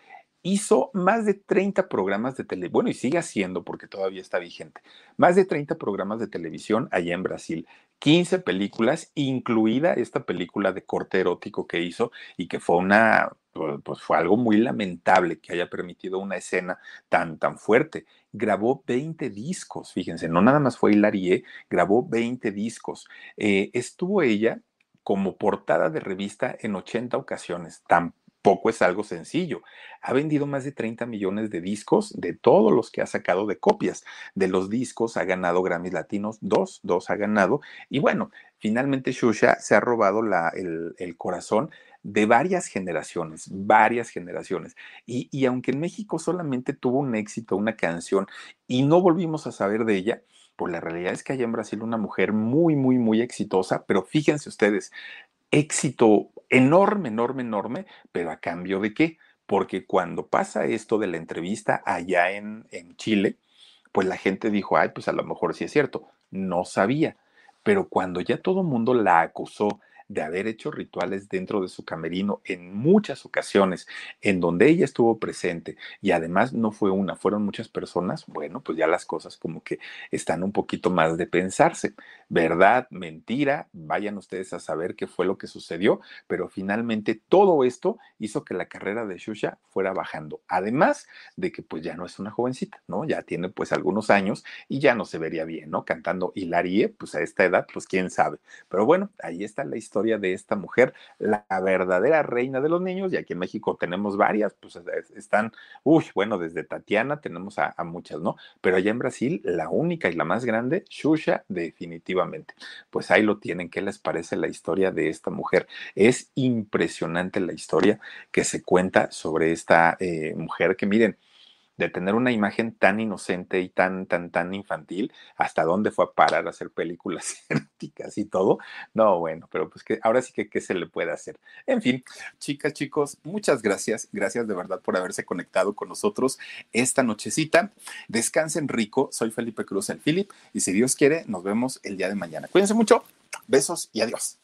hizo más de 30 programas de televisión, bueno, y sigue haciendo porque todavía está vigente, más de 30 programas de televisión allá en Brasil, 15 películas, incluida esta película de corte erótico que hizo y que fue una, pues fue algo muy lamentable que haya permitido una escena tan, tan fuerte. Grabó 20 discos, fíjense, no nada más fue Hilarie, grabó 20 discos. Eh, estuvo ella como portada de revista en 80 ocasiones, tan poco es algo sencillo. Ha vendido más de 30 millones de discos de todos los que ha sacado de copias. De los discos ha ganado Grammys Latinos, dos, dos ha ganado. Y bueno, finalmente Shusha se ha robado la, el, corazón de varias generaciones, varias generaciones. Y, y, aunque en México solamente tuvo un éxito, una canción, y no volvimos a saber de ella, Pues la realidad es que hay en Brasil una mujer muy, muy, muy exitosa, pero fíjense ustedes, éxito enorme, enorme, enorme, pero a cambio de qué? Porque cuando pasa esto de la entrevista allá en, en Chile, pues la gente dijo, ay, pues a lo mejor sí es cierto, no sabía. Pero cuando ya todo el mundo la acusó de haber hecho rituales dentro de su camerino en muchas ocasiones, en donde ella estuvo presente y además no fue una, fueron muchas personas, bueno, pues ya las cosas como que están un poquito más de pensarse. ¿Verdad? ¿Mentira? Vayan ustedes a saber qué fue lo que sucedió, pero finalmente todo esto hizo que la carrera de Shusha fuera bajando. Además de que pues ya no es una jovencita, ¿no? Ya tiene pues algunos años y ya no se vería bien, ¿no? Cantando Hilarie, pues a esta edad, pues quién sabe. Pero bueno, ahí está la historia de esta mujer, la verdadera reina de los niños, y aquí en México tenemos varias, pues están, uy, bueno, desde Tatiana tenemos a, muchas, ¿no? Pero allá en Brasil, la única y la más grande, Xuxa, definitivamente. Pues ahí lo tienen, ¿qué les parece la historia de esta mujer? Es impresionante la historia que se cuenta sobre esta eh, mujer que miren, de tener una imagen tan inocente y tan, tan, tan infantil, hasta dónde fue a parar a hacer películas eróticas y todo. No, bueno, pero pues que ahora sí que qué se le puede hacer. En fin, chicas, chicos, muchas gracias. Gracias de verdad por haberse conectado con nosotros esta nochecita. Descansen rico. Soy Felipe Cruz, el Philip, y si Dios quiere, nos vemos el día de mañana. Cuídense mucho. Besos y adiós.